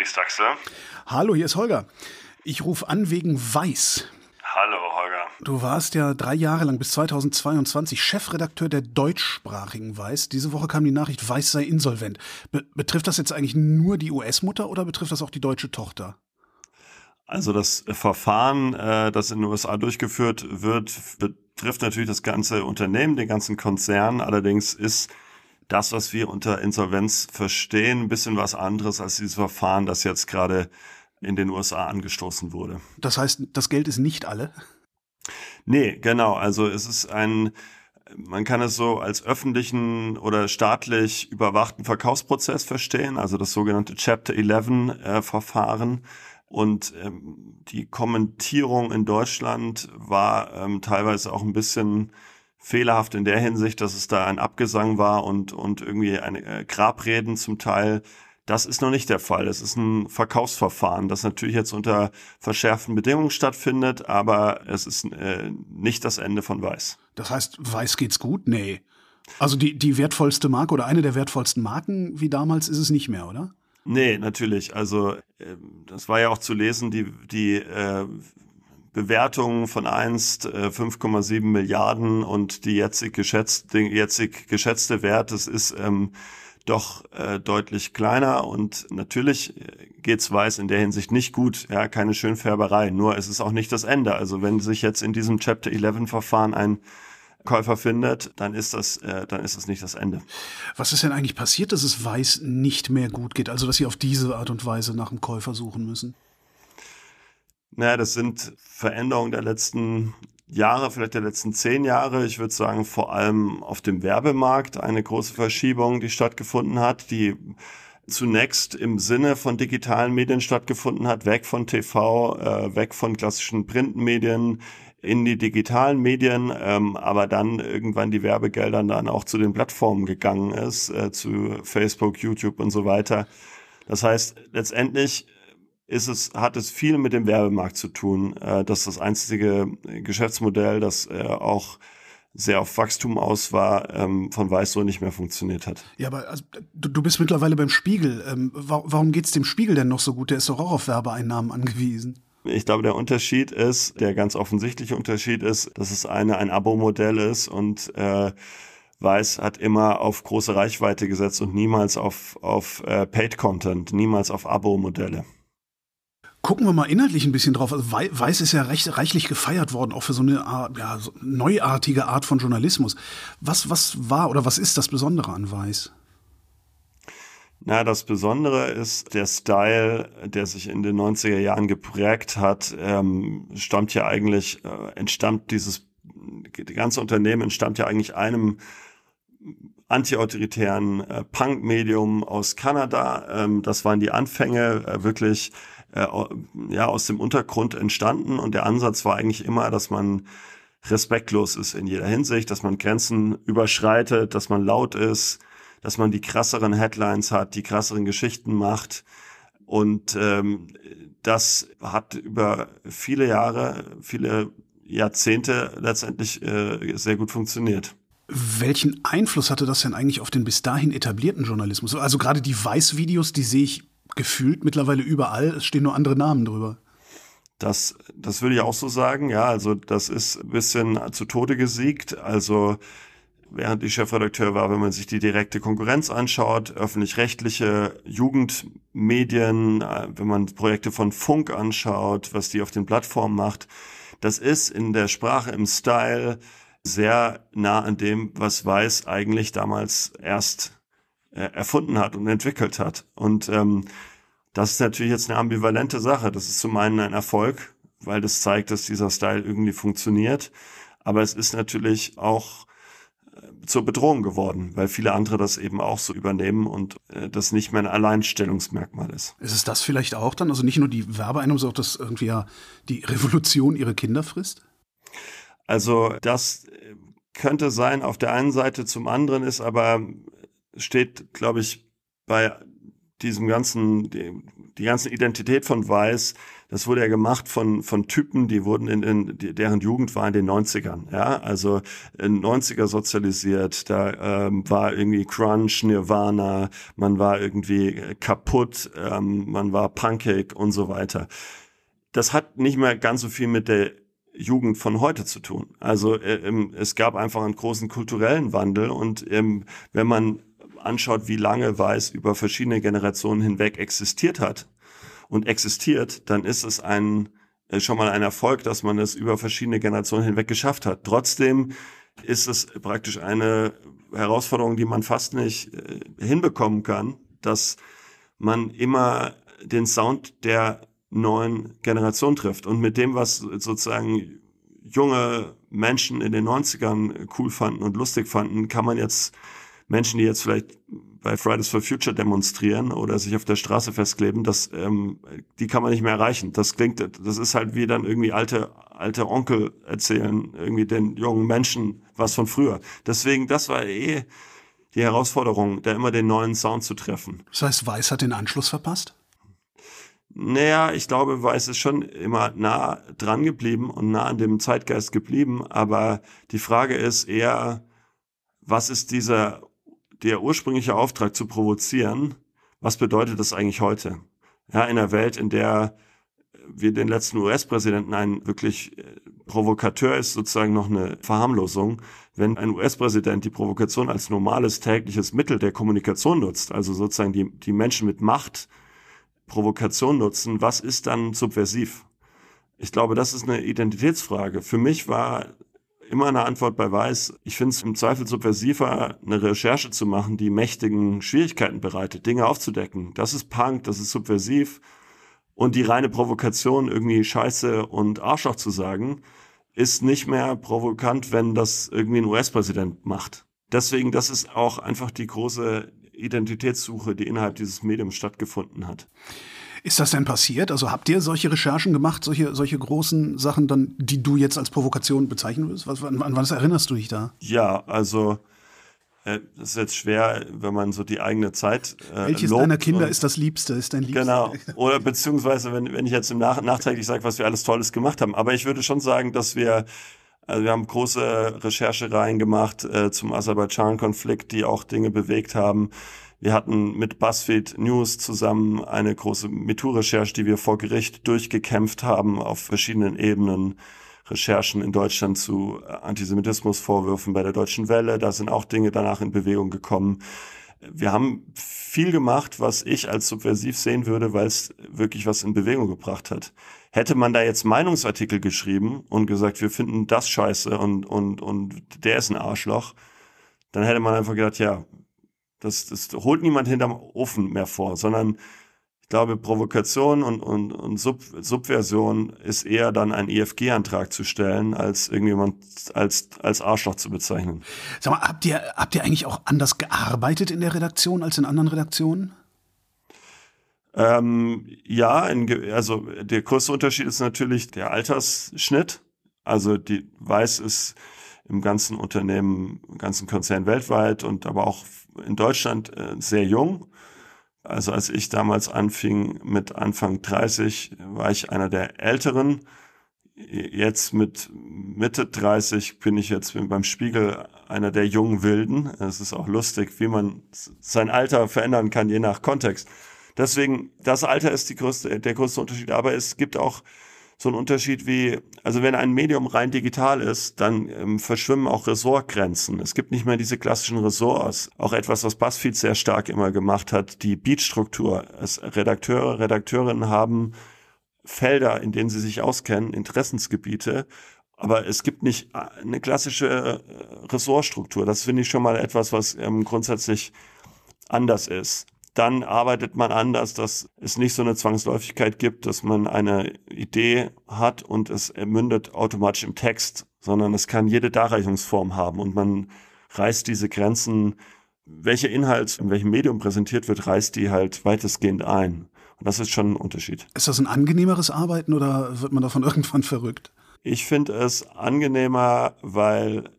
Felix Sachse. Hallo, hier ist Holger. Ich rufe an wegen Weiß. Hallo, Holger. Du warst ja drei Jahre lang bis 2022 Chefredakteur der deutschsprachigen Weiß. Diese Woche kam die Nachricht, Weiß sei insolvent. Be betrifft das jetzt eigentlich nur die US-Mutter oder betrifft das auch die deutsche Tochter? Also das Verfahren, äh, das in den USA durchgeführt wird, betrifft natürlich das ganze Unternehmen, den ganzen Konzern. Allerdings ist das, was wir unter Insolvenz verstehen, ein bisschen was anderes als dieses Verfahren, das jetzt gerade in den USA angestoßen wurde. Das heißt, das Geld ist nicht alle? Nee, genau. Also es ist ein, man kann es so als öffentlichen oder staatlich überwachten Verkaufsprozess verstehen, also das sogenannte Chapter 11 äh, Verfahren. Und ähm, die Kommentierung in Deutschland war ähm, teilweise auch ein bisschen fehlerhaft in der Hinsicht, dass es da ein Abgesang war und, und irgendwie eine äh, Grabreden zum Teil. Das ist noch nicht der Fall. Es ist ein Verkaufsverfahren, das natürlich jetzt unter verschärften Bedingungen stattfindet, aber es ist äh, nicht das Ende von Weiß. Das heißt, Weiß geht's gut? Nee. Also die, die wertvollste Marke oder eine der wertvollsten Marken wie damals ist es nicht mehr, oder? Nee, natürlich. Also äh, das war ja auch zu lesen, die, die äh, Bewertungen von einst äh, 5,7 Milliarden und die jetzig geschätzte, jetzig geschätzte Wert, das ist ähm, doch äh, deutlich kleiner und natürlich äh, geht's Weiß in der Hinsicht nicht gut, ja, keine Schönfärberei, nur es ist auch nicht das Ende. Also wenn sich jetzt in diesem Chapter 11 Verfahren ein Käufer findet, dann ist das, äh, dann ist das nicht das Ende. Was ist denn eigentlich passiert, dass es Weiß nicht mehr gut geht? Also dass Sie auf diese Art und Weise nach einem Käufer suchen müssen? Naja, das sind Veränderungen der letzten Jahre, vielleicht der letzten zehn Jahre. Ich würde sagen, vor allem auf dem Werbemarkt eine große Verschiebung, die stattgefunden hat, die zunächst im Sinne von digitalen Medien stattgefunden hat, weg von TV, äh, weg von klassischen Printmedien in die digitalen Medien, ähm, aber dann irgendwann die Werbegelder dann auch zu den Plattformen gegangen ist, äh, zu Facebook, YouTube und so weiter. Das heißt, letztendlich ist es, hat es viel mit dem Werbemarkt zu tun. Äh, dass das einzige Geschäftsmodell, das äh, auch sehr auf Wachstum aus war, ähm, von Weiß so nicht mehr funktioniert hat. Ja, aber also, du, du bist mittlerweile beim Spiegel. Ähm, warum geht's dem Spiegel denn noch so gut? Der ist doch auch auf Werbeeinnahmen angewiesen. Ich glaube, der Unterschied ist, der ganz offensichtliche Unterschied ist, dass es eine ein Abo-Modell ist und äh, Weiß hat immer auf große Reichweite gesetzt und niemals auf, auf äh, Paid-Content, niemals auf Abo-Modelle. Gucken wir mal inhaltlich ein bisschen drauf. Also Weiß ist ja recht, reichlich gefeiert worden, auch für so eine Art, ja, so neuartige Art von Journalismus. Was, was war oder was ist das Besondere an Weiß? Na, das Besondere ist der Style, der sich in den 90er Jahren geprägt hat, ähm, stammt ja eigentlich, äh, entstammt dieses, die ganze Unternehmen entstammt ja eigentlich einem antiautoritären äh, Punk-Medium aus Kanada. Ähm, das waren die Anfänge, äh, wirklich äh, ja aus dem Untergrund entstanden und der Ansatz war eigentlich immer, dass man respektlos ist in jeder Hinsicht, dass man Grenzen überschreitet, dass man laut ist, dass man die krasseren Headlines hat, die krasseren Geschichten macht und ähm, das hat über viele Jahre, viele Jahrzehnte letztendlich äh, sehr gut funktioniert. Welchen Einfluss hatte das denn eigentlich auf den bis dahin etablierten Journalismus? Also gerade die Weiß-Videos, die sehe ich gefühlt mittlerweile überall. Es stehen nur andere Namen drüber. Das, das würde ich auch so sagen. Ja, also das ist ein bisschen zu Tode gesiegt. Also während ich Chefredakteur war, wenn man sich die direkte Konkurrenz anschaut, öffentlich-rechtliche Jugendmedien, äh, wenn man Projekte von Funk anschaut, was die auf den Plattformen macht, das ist in der Sprache, im Style sehr nah an dem, was Weiß eigentlich damals erst äh, erfunden hat und entwickelt hat. Und ähm, das ist natürlich jetzt eine ambivalente Sache. Das ist zum einen ein Erfolg, weil das zeigt, dass dieser Style irgendwie funktioniert. Aber es ist natürlich auch äh, zur Bedrohung geworden, weil viele andere das eben auch so übernehmen und äh, das nicht mehr ein Alleinstellungsmerkmal ist. Ist es das vielleicht auch dann? Also nicht nur die Werbeeinnahmen, sondern auch, dass irgendwie ja die Revolution ihre Kinder frisst? Also das äh, könnte sein auf der einen Seite, zum anderen ist aber steht, glaube ich, bei diesem ganzen, die, die ganze Identität von Weiß, das wurde ja gemacht von, von Typen, die wurden in, in deren Jugend war in den 90ern, ja, also in 90er sozialisiert, da ähm, war irgendwie Crunch, Nirvana, man war irgendwie kaputt, ähm, man war Pancake und so weiter. Das hat nicht mehr ganz so viel mit der Jugend von heute zu tun. Also äh, ähm, es gab einfach einen großen kulturellen Wandel und ähm, wenn man anschaut, wie lange Weiß über verschiedene Generationen hinweg existiert hat und existiert, dann ist es ein äh, schon mal ein Erfolg, dass man es über verschiedene Generationen hinweg geschafft hat. Trotzdem ist es praktisch eine Herausforderung, die man fast nicht äh, hinbekommen kann, dass man immer den Sound der neuen Generation trifft. Und mit dem, was sozusagen junge Menschen in den 90ern cool fanden und lustig fanden, kann man jetzt Menschen, die jetzt vielleicht bei Fridays for Future demonstrieren oder sich auf der Straße festkleben, das, ähm, die kann man nicht mehr erreichen. Das klingt, das ist halt wie dann irgendwie alte, alte Onkel erzählen, irgendwie den jungen Menschen was von früher. Deswegen, das war eh die Herausforderung, da immer den neuen Sound zu treffen. Das heißt, Weiß hat den Anschluss verpasst? Naja, ich glaube, Weiß ist schon immer nah dran geblieben und nah an dem Zeitgeist geblieben. Aber die Frage ist eher, was ist dieser, der ursprüngliche Auftrag zu provozieren? Was bedeutet das eigentlich heute? Ja, in einer Welt, in der wir den letzten US-Präsidenten ein wirklich äh, Provokateur ist sozusagen noch eine Verharmlosung. Wenn ein US-Präsident die Provokation als normales tägliches Mittel der Kommunikation nutzt, also sozusagen die, die Menschen mit Macht Provokation nutzen, was ist dann subversiv? Ich glaube, das ist eine Identitätsfrage. Für mich war immer eine Antwort bei Weiß. Ich finde es im Zweifel subversiver, eine Recherche zu machen, die mächtigen Schwierigkeiten bereitet, Dinge aufzudecken. Das ist Punk, das ist subversiv. Und die reine Provokation, irgendwie Scheiße und Arschloch zu sagen, ist nicht mehr provokant, wenn das irgendwie ein US-Präsident macht. Deswegen, das ist auch einfach die große Identitätssuche, die innerhalb dieses Mediums stattgefunden hat. Ist das denn passiert? Also habt ihr solche Recherchen gemacht, solche, solche großen Sachen dann, die du jetzt als Provokation bezeichnen würdest? Was, an, an was erinnerst du dich da? Ja, also äh, das ist jetzt schwer, wenn man so die eigene Zeit. Äh, Welches deiner Kinder ist das Liebste, ist dein Liebste? Genau. Oder beziehungsweise, wenn, wenn ich jetzt im Nach nachträglich sage, was wir alles Tolles gemacht haben. Aber ich würde schon sagen, dass wir also wir haben große Recherchereien gemacht äh, zum Aserbaidschan-Konflikt, die auch Dinge bewegt haben. Wir hatten mit BuzzFeed News zusammen eine große MeToo-Recherche, die wir vor Gericht durchgekämpft haben auf verschiedenen Ebenen. Recherchen in Deutschland zu Antisemitismusvorwürfen bei der Deutschen Welle. Da sind auch Dinge danach in Bewegung gekommen. Wir haben viel gemacht, was ich als subversiv sehen würde, weil es wirklich was in Bewegung gebracht hat. Hätte man da jetzt Meinungsartikel geschrieben und gesagt, wir finden das scheiße und, und, und der ist ein Arschloch, dann hätte man einfach gedacht, ja, das, das holt niemand hinterm Ofen mehr vor, sondern ich glaube, Provokation und, und, und Sub, Subversion ist eher dann ein IFG-Antrag zu stellen, als irgendjemand als, als Arschloch zu bezeichnen. Sag mal, habt ihr, habt ihr eigentlich auch anders gearbeitet in der Redaktion als in anderen Redaktionen? Ähm, ja, in, also der größte Unterschied ist natürlich der Altersschnitt. Also die Weiß ist im ganzen Unternehmen, im ganzen Konzern weltweit und aber auch in Deutschland äh, sehr jung. Also als ich damals anfing mit Anfang 30, war ich einer der Älteren. Jetzt mit Mitte 30 bin ich jetzt beim Spiegel einer der jungen Wilden. Es ist auch lustig, wie man sein Alter verändern kann, je nach Kontext. Deswegen, das Alter ist die größte, der größte Unterschied. Aber es gibt auch so einen Unterschied wie, also wenn ein Medium rein digital ist, dann ähm, verschwimmen auch Ressortgrenzen. Es gibt nicht mehr diese klassischen Ressorts. Auch etwas, was BuzzFeed sehr stark immer gemacht hat, die Beatstruktur. Redakteure, Redakteurinnen haben Felder, in denen sie sich auskennen, Interessensgebiete. Aber es gibt nicht äh, eine klassische äh, Ressortstruktur. Das finde ich schon mal etwas, was ähm, grundsätzlich anders ist dann arbeitet man anders, dass es nicht so eine Zwangsläufigkeit gibt, dass man eine Idee hat und es mündet automatisch im Text, sondern es kann jede Darreichungsform haben und man reißt diese Grenzen, welcher Inhalt in welchem Medium präsentiert wird, reißt die halt weitestgehend ein. Und das ist schon ein Unterschied. Ist das ein angenehmeres Arbeiten oder wird man davon irgendwann verrückt? Ich finde es angenehmer, weil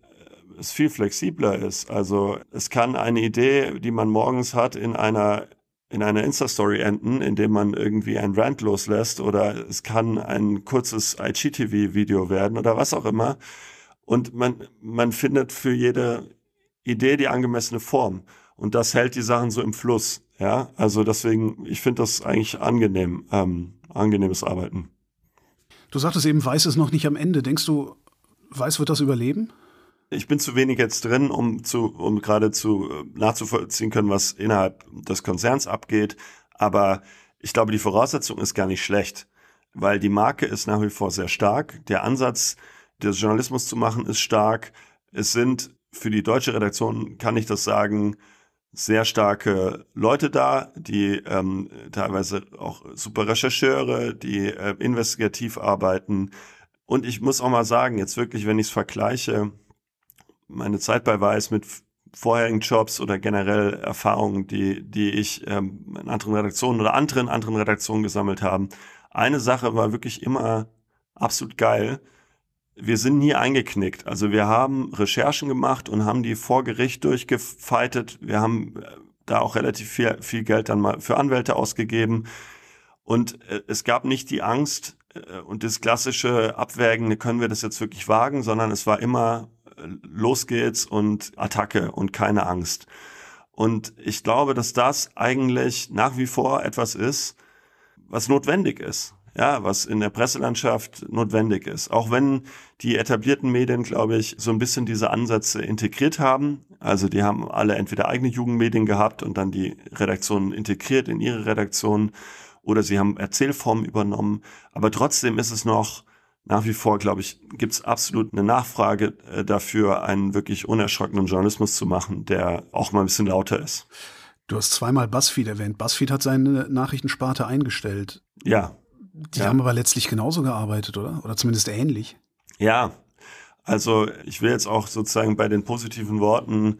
es viel flexibler ist. Also es kann eine Idee, die man morgens hat, in einer in einer Insta-Story enden, indem man irgendwie ein Rant loslässt oder es kann ein kurzes IGTV-Video werden oder was auch immer. Und man, man findet für jede Idee die angemessene Form. Und das hält die Sachen so im Fluss. Ja, also deswegen, ich finde das eigentlich angenehm, ähm, angenehmes Arbeiten. Du sagtest eben, Weiß ist noch nicht am Ende. Denkst du, Weiß wird das überleben? Ich bin zu wenig jetzt drin, um zu, um gerade zu äh, nachzuvollziehen können, was innerhalb des Konzerns abgeht. Aber ich glaube, die Voraussetzung ist gar nicht schlecht, weil die Marke ist nach wie vor sehr stark. Der Ansatz, des Journalismus zu machen, ist stark. Es sind für die deutsche Redaktion, kann ich das sagen, sehr starke Leute da, die ähm, teilweise auch super Rechercheure, die äh, investigativ arbeiten. Und ich muss auch mal sagen, jetzt wirklich, wenn ich es vergleiche, meine Zeit bei Weiß mit vorherigen Jobs oder generell Erfahrungen, die, die ich ähm, in anderen Redaktionen oder anderen anderen Redaktionen gesammelt haben. Eine Sache war wirklich immer absolut geil wir sind nie eingeknickt. Also wir haben Recherchen gemacht und haben die vor Gericht durchgefeitet. Wir haben äh, da auch relativ viel, viel Geld dann mal für Anwälte ausgegeben. Und äh, es gab nicht die Angst äh, und das klassische Abwägen, können wir das jetzt wirklich wagen, sondern es war immer los geht's und Attacke und keine Angst. Und ich glaube, dass das eigentlich nach wie vor etwas ist, was notwendig ist ja, was in der Presselandschaft notwendig ist. Auch wenn die etablierten Medien, glaube ich, so ein bisschen diese Ansätze integriert haben. Also die haben alle entweder eigene Jugendmedien gehabt und dann die Redaktionen integriert in ihre Redaktionen oder sie haben Erzählformen übernommen. Aber trotzdem ist es noch nach wie vor, glaube ich, gibt es absolut eine Nachfrage äh, dafür, einen wirklich unerschrockenen Journalismus zu machen, der auch mal ein bisschen lauter ist. Du hast zweimal BuzzFeed erwähnt. BuzzFeed hat seine Nachrichtensparte eingestellt. Ja, die ja. haben aber letztlich genauso gearbeitet, oder? Oder zumindest ähnlich. Ja, also ich will jetzt auch sozusagen bei den positiven Worten,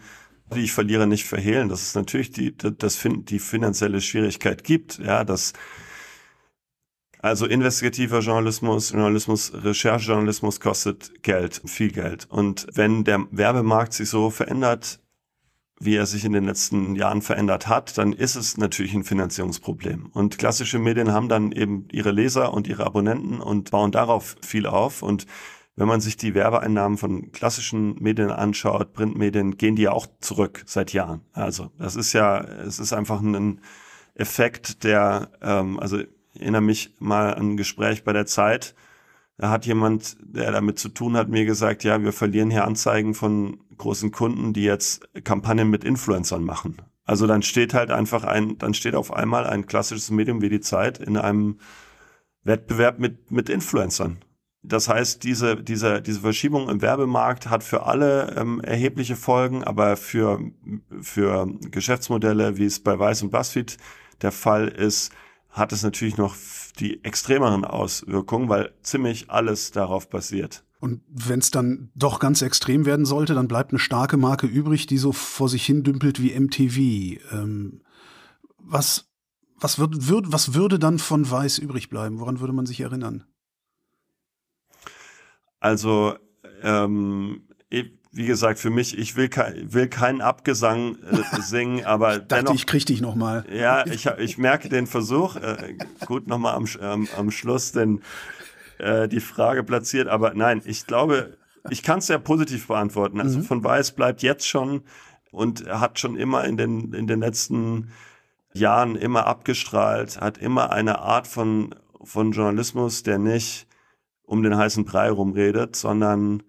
die ich verliere, nicht verhehlen, dass es natürlich die, das, die finanzielle Schwierigkeit gibt, ja, dass also investigativer Journalismus, Journalismus, Recherchejournalismus kostet Geld, viel Geld. Und wenn der Werbemarkt sich so verändert, wie er sich in den letzten Jahren verändert hat, dann ist es natürlich ein Finanzierungsproblem. Und klassische Medien haben dann eben ihre Leser und ihre Abonnenten und bauen darauf viel auf. Und wenn man sich die Werbeeinnahmen von klassischen Medien anschaut, Printmedien, gehen die ja auch zurück seit Jahren. Also das ist ja, es ist einfach ein Effekt, der, ähm, also ich erinnere mich mal an ein Gespräch bei der Zeit, da hat jemand, der damit zu tun hat, mir gesagt, ja, wir verlieren hier Anzeigen von großen Kunden, die jetzt Kampagnen mit Influencern machen. Also dann steht halt einfach ein, dann steht auf einmal ein klassisches Medium wie die Zeit in einem Wettbewerb mit, mit Influencern. Das heißt, diese, diese, diese Verschiebung im Werbemarkt hat für alle ähm, erhebliche Folgen, aber für, für Geschäftsmodelle, wie es bei Weiß und Buzzfeed der Fall ist, hat es natürlich noch die extremeren Auswirkungen, weil ziemlich alles darauf basiert. Und wenn es dann doch ganz extrem werden sollte, dann bleibt eine starke Marke übrig, die so vor sich hin dümpelt wie MTV. Ähm, was, was, wird, würd, was würde dann von Weiß übrig bleiben? Woran würde man sich erinnern? Also, ähm, wie gesagt, für mich, ich will, kein, will keinen Abgesang äh, singen, aber ich dachte, dennoch, ich krieg dich noch mal. Ja, ich, ich merke den Versuch. Äh, gut, noch mal am, ähm, am Schluss denn äh, die Frage platziert, aber nein, ich glaube, ich kann es sehr positiv beantworten. Also mhm. von Weiß bleibt jetzt schon und hat schon immer in den in den letzten Jahren immer abgestrahlt, hat immer eine Art von von Journalismus, der nicht um den heißen Brei rumredet, sondern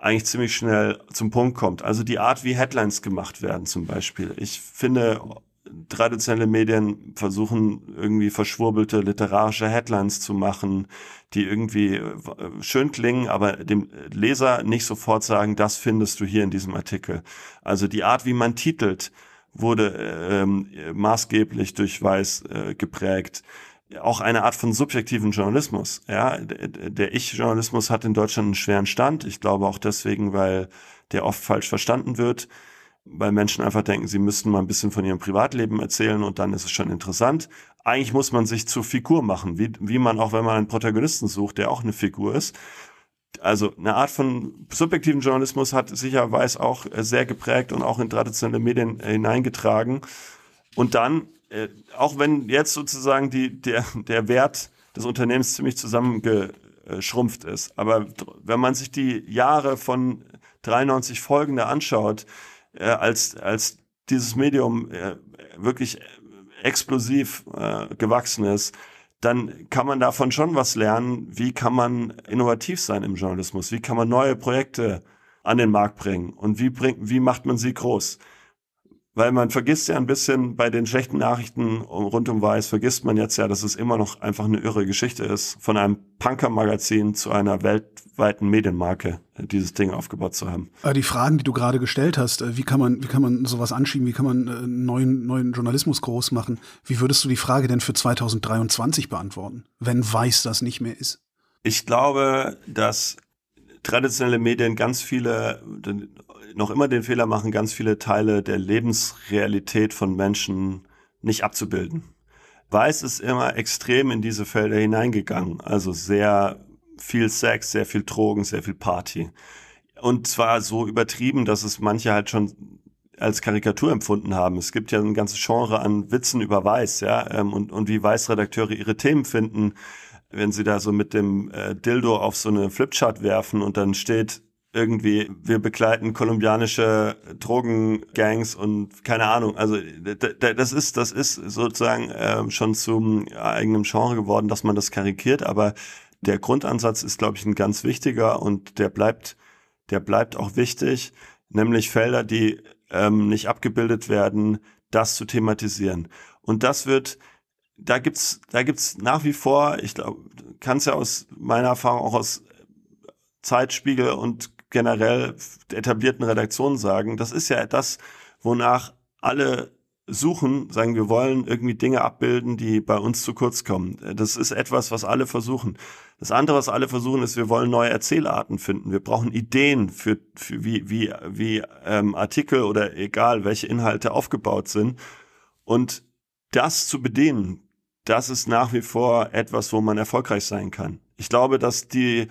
eigentlich ziemlich schnell zum Punkt kommt. Also die Art, wie Headlines gemacht werden zum Beispiel. Ich finde, traditionelle Medien versuchen irgendwie verschwurbelte literarische Headlines zu machen, die irgendwie äh, schön klingen, aber dem Leser nicht sofort sagen, das findest du hier in diesem Artikel. Also die Art, wie man titelt, wurde ähm, maßgeblich durch Weiß äh, geprägt auch eine Art von subjektiven Journalismus. Ja, der Ich-Journalismus hat in Deutschland einen schweren Stand. Ich glaube auch deswegen, weil der oft falsch verstanden wird, weil Menschen einfach denken, sie müssten mal ein bisschen von ihrem Privatleben erzählen und dann ist es schon interessant. Eigentlich muss man sich zur Figur machen, wie, wie man auch, wenn man einen Protagonisten sucht, der auch eine Figur ist. Also eine Art von subjektiven Journalismus hat sicherweise auch sehr geprägt und auch in traditionelle Medien hineingetragen. Und dann äh, auch wenn jetzt sozusagen die, der, der Wert des Unternehmens ziemlich zusammengeschrumpft ist. Aber wenn man sich die Jahre von 93 folgende anschaut, äh, als, als dieses Medium äh, wirklich explosiv äh, gewachsen ist, dann kann man davon schon was lernen. Wie kann man innovativ sein im Journalismus? Wie kann man neue Projekte an den Markt bringen? Und wie bringt, wie macht man sie groß? Weil man vergisst ja ein bisschen bei den schlechten Nachrichten rund um Weiß, vergisst man jetzt ja, dass es immer noch einfach eine irre Geschichte ist, von einem Punker-Magazin zu einer weltweiten Medienmarke dieses Ding aufgebaut zu haben. Die Fragen, die du gerade gestellt hast, äh, wie kann man, wie kann man sowas anschieben, wie kann man äh, neuen, neuen Journalismus groß machen? Wie würdest du die Frage denn für 2023 beantworten, wenn Weiß das nicht mehr ist? Ich glaube, dass traditionelle Medien ganz viele noch immer den Fehler machen, ganz viele Teile der Lebensrealität von Menschen nicht abzubilden. Weiß ist immer extrem in diese Felder hineingegangen. Also sehr viel Sex, sehr viel Drogen, sehr viel Party. Und zwar so übertrieben, dass es manche halt schon als Karikatur empfunden haben. Es gibt ja ein ganzes Genre an Witzen über Weiß, ja, ähm, und, und wie Weiß-Redakteure ihre Themen finden, wenn sie da so mit dem äh, Dildo auf so eine Flipchart werfen und dann steht irgendwie, wir begleiten kolumbianische Drogengangs und keine Ahnung. Also das ist, das ist sozusagen äh, schon zum eigenen Genre geworden, dass man das karikiert, aber der Grundansatz ist, glaube ich, ein ganz wichtiger und der bleibt, der bleibt auch wichtig, nämlich Felder, die ähm, nicht abgebildet werden, das zu thematisieren. Und das wird, da gibt's, da gibt's nach wie vor, ich glaube, kannst ja aus meiner Erfahrung auch aus Zeitspiegel und generell etablierten Redaktionen sagen, das ist ja das, wonach alle suchen, sagen, wir wollen irgendwie Dinge abbilden, die bei uns zu kurz kommen. Das ist etwas, was alle versuchen. Das andere, was alle versuchen, ist, wir wollen neue Erzählarten finden. Wir brauchen Ideen für, für wie, wie, wie ähm, Artikel oder egal, welche Inhalte aufgebaut sind. Und das zu bedienen, das ist nach wie vor etwas, wo man erfolgreich sein kann. Ich glaube, dass die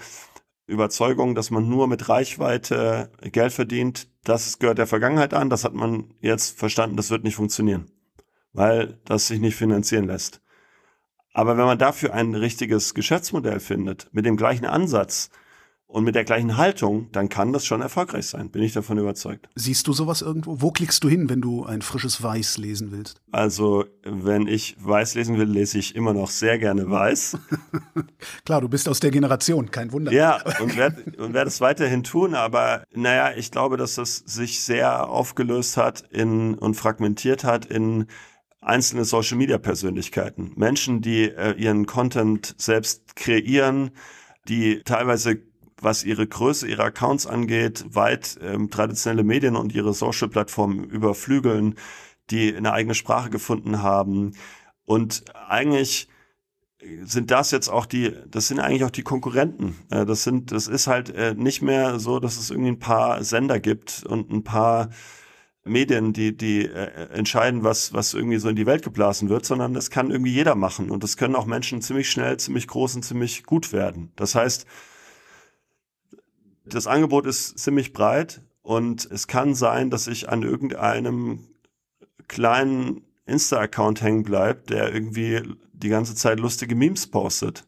Überzeugung, dass man nur mit Reichweite Geld verdient, das gehört der Vergangenheit an. Das hat man jetzt verstanden, das wird nicht funktionieren, weil das sich nicht finanzieren lässt. Aber wenn man dafür ein richtiges Geschäftsmodell findet, mit dem gleichen Ansatz, und mit der gleichen Haltung, dann kann das schon erfolgreich sein, bin ich davon überzeugt. Siehst du sowas irgendwo? Wo klickst du hin, wenn du ein frisches Weiß lesen willst? Also, wenn ich Weiß lesen will, lese ich immer noch sehr gerne Weiß. Klar, du bist aus der Generation, kein Wunder. Ja, und werde werd es weiterhin tun, aber naja, ich glaube, dass das sich sehr aufgelöst hat in und fragmentiert hat in einzelne Social Media Persönlichkeiten. Menschen, die äh, ihren Content selbst kreieren, die teilweise was ihre Größe ihrer Accounts angeht, weit ähm, traditionelle Medien und ihre Social-Plattformen überflügeln, die eine eigene Sprache gefunden haben. Und eigentlich sind das jetzt auch die, das sind eigentlich auch die Konkurrenten. Äh, das sind, das ist halt äh, nicht mehr so, dass es irgendwie ein paar Sender gibt und ein paar Medien, die, die äh, entscheiden, was, was irgendwie so in die Welt geblasen wird, sondern das kann irgendwie jeder machen. Und das können auch Menschen ziemlich schnell, ziemlich groß und ziemlich gut werden. Das heißt, das Angebot ist ziemlich breit und es kann sein, dass ich an irgendeinem kleinen Insta-Account hängen bleibt, der irgendwie die ganze Zeit lustige Memes postet.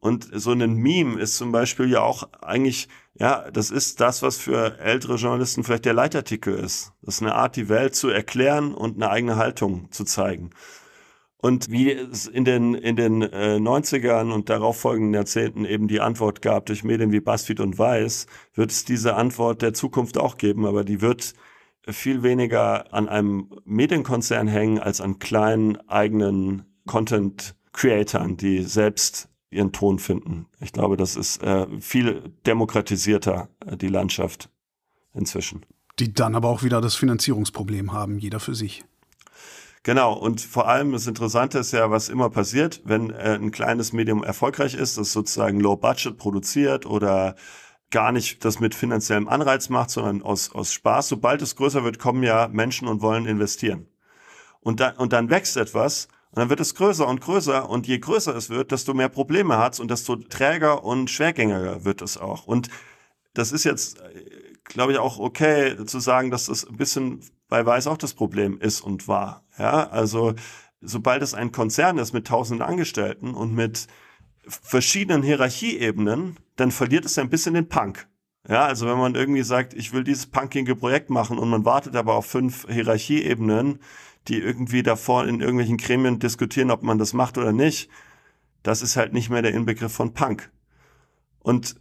Und so ein Meme ist zum Beispiel ja auch eigentlich, ja, das ist das, was für ältere Journalisten vielleicht der Leitartikel ist. Das ist eine Art, die Welt zu erklären und eine eigene Haltung zu zeigen. Und wie es in den, in den äh, 90ern und darauffolgenden Jahrzehnten eben die Antwort gab durch Medien wie BuzzFeed und Weiß, wird es diese Antwort der Zukunft auch geben, aber die wird viel weniger an einem Medienkonzern hängen als an kleinen eigenen Content-Creatoren, die selbst ihren Ton finden. Ich glaube, das ist äh, viel demokratisierter, äh, die Landschaft inzwischen. Die dann aber auch wieder das Finanzierungsproblem haben, jeder für sich. Genau, und vor allem das Interessante ist ja, was immer passiert, wenn äh, ein kleines Medium erfolgreich ist, das sozusagen low budget produziert oder gar nicht das mit finanziellem Anreiz macht, sondern aus, aus Spaß. Sobald es größer wird, kommen ja Menschen und wollen investieren. Und, dann und dann wächst etwas und dann wird es größer und größer und je größer es wird, desto mehr Probleme hat und desto träger und schwergängiger wird es auch. Und das ist jetzt, äh, glaube ich, auch okay zu sagen, dass das ein bisschen bei Weiß auch das Problem ist und war. Ja, also sobald es ein Konzern ist mit tausenden Angestellten und mit verschiedenen Hierarchieebenen, dann verliert es ein bisschen den Punk. Ja, also wenn man irgendwie sagt, ich will dieses punkige Projekt machen und man wartet aber auf fünf Hierarchieebenen, die irgendwie davor in irgendwelchen Gremien diskutieren, ob man das macht oder nicht, das ist halt nicht mehr der Inbegriff von Punk. Und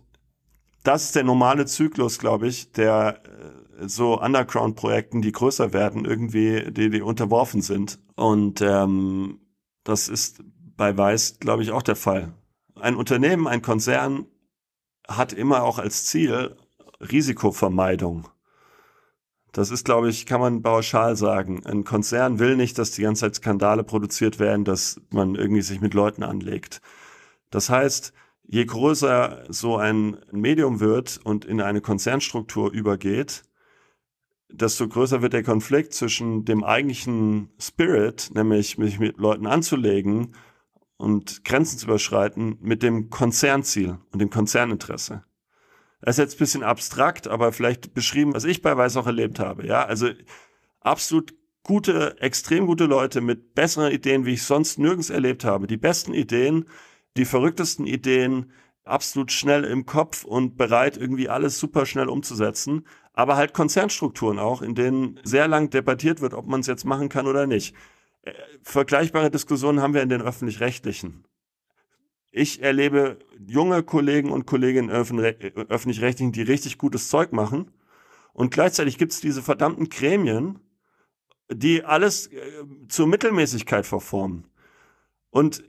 das ist der normale Zyklus, glaube ich, der äh, so Underground-Projekten, die größer werden, irgendwie, die, die unterworfen sind. Und ähm, das ist bei Weiß, glaube ich, auch der Fall. Ein Unternehmen, ein Konzern hat immer auch als Ziel Risikovermeidung. Das ist, glaube ich, kann man pauschal sagen. Ein Konzern will nicht, dass die ganze Zeit Skandale produziert werden, dass man irgendwie sich mit Leuten anlegt. Das heißt, je größer so ein Medium wird und in eine Konzernstruktur übergeht, desto größer wird der Konflikt zwischen dem eigentlichen Spirit, nämlich mich mit Leuten anzulegen und Grenzen zu überschreiten, mit dem Konzernziel und dem Konzerninteresse. Das ist jetzt ein bisschen abstrakt, aber vielleicht beschrieben, was ich bei Weiß auch erlebt habe. Ja, also absolut gute, extrem gute Leute mit besseren Ideen, wie ich sonst nirgends erlebt habe. Die besten Ideen, die verrücktesten Ideen, absolut schnell im Kopf und bereit, irgendwie alles super schnell umzusetzen. Aber halt Konzernstrukturen auch, in denen sehr lang debattiert wird, ob man es jetzt machen kann oder nicht. Äh, vergleichbare Diskussionen haben wir in den öffentlich-rechtlichen. Ich erlebe junge Kollegen und Kolleginnen öffentlich-rechtlichen, die richtig gutes Zeug machen. Und gleichzeitig gibt es diese verdammten Gremien, die alles äh, zur Mittelmäßigkeit verformen. Und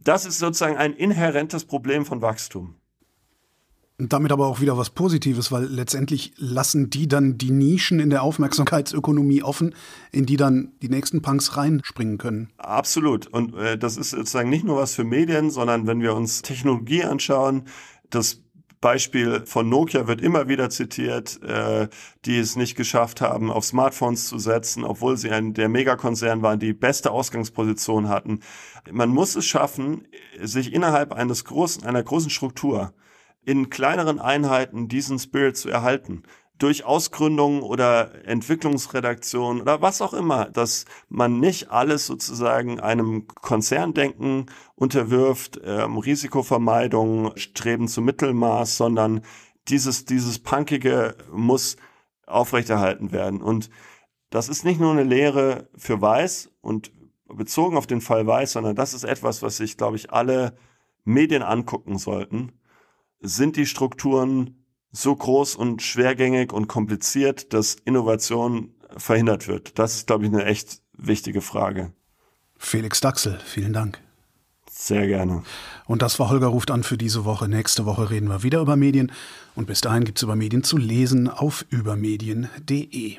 das ist sozusagen ein inhärentes Problem von Wachstum. Und damit aber auch wieder was Positives, weil letztendlich lassen die dann die Nischen in der Aufmerksamkeitsökonomie offen, in die dann die nächsten Punks reinspringen können. Absolut. Und äh, das ist sozusagen nicht nur was für Medien, sondern wenn wir uns Technologie anschauen, das Beispiel von Nokia wird immer wieder zitiert, äh, die es nicht geschafft haben, auf Smartphones zu setzen, obwohl sie ein der Megakonzern waren, die beste Ausgangsposition hatten. Man muss es schaffen, sich innerhalb eines großen, einer großen Struktur in kleineren Einheiten diesen Spirit zu erhalten. Durch Ausgründungen oder Entwicklungsredaktion oder was auch immer, dass man nicht alles sozusagen einem Konzerndenken unterwirft, ähm, Risikovermeidung, Streben zu Mittelmaß, sondern dieses, dieses Punkige muss aufrechterhalten werden. Und das ist nicht nur eine Lehre für Weiß und bezogen auf den Fall Weiß, sondern das ist etwas, was sich, glaube ich, alle Medien angucken sollten sind die Strukturen so groß und schwergängig und kompliziert, dass Innovation verhindert wird? Das ist, glaube ich, eine echt wichtige Frage. Felix Daxel, vielen Dank. Sehr gerne. Und das war Holger ruft an für diese Woche. Nächste Woche reden wir wieder über Medien. Und bis dahin gibt es über Medien zu lesen auf übermedien.de.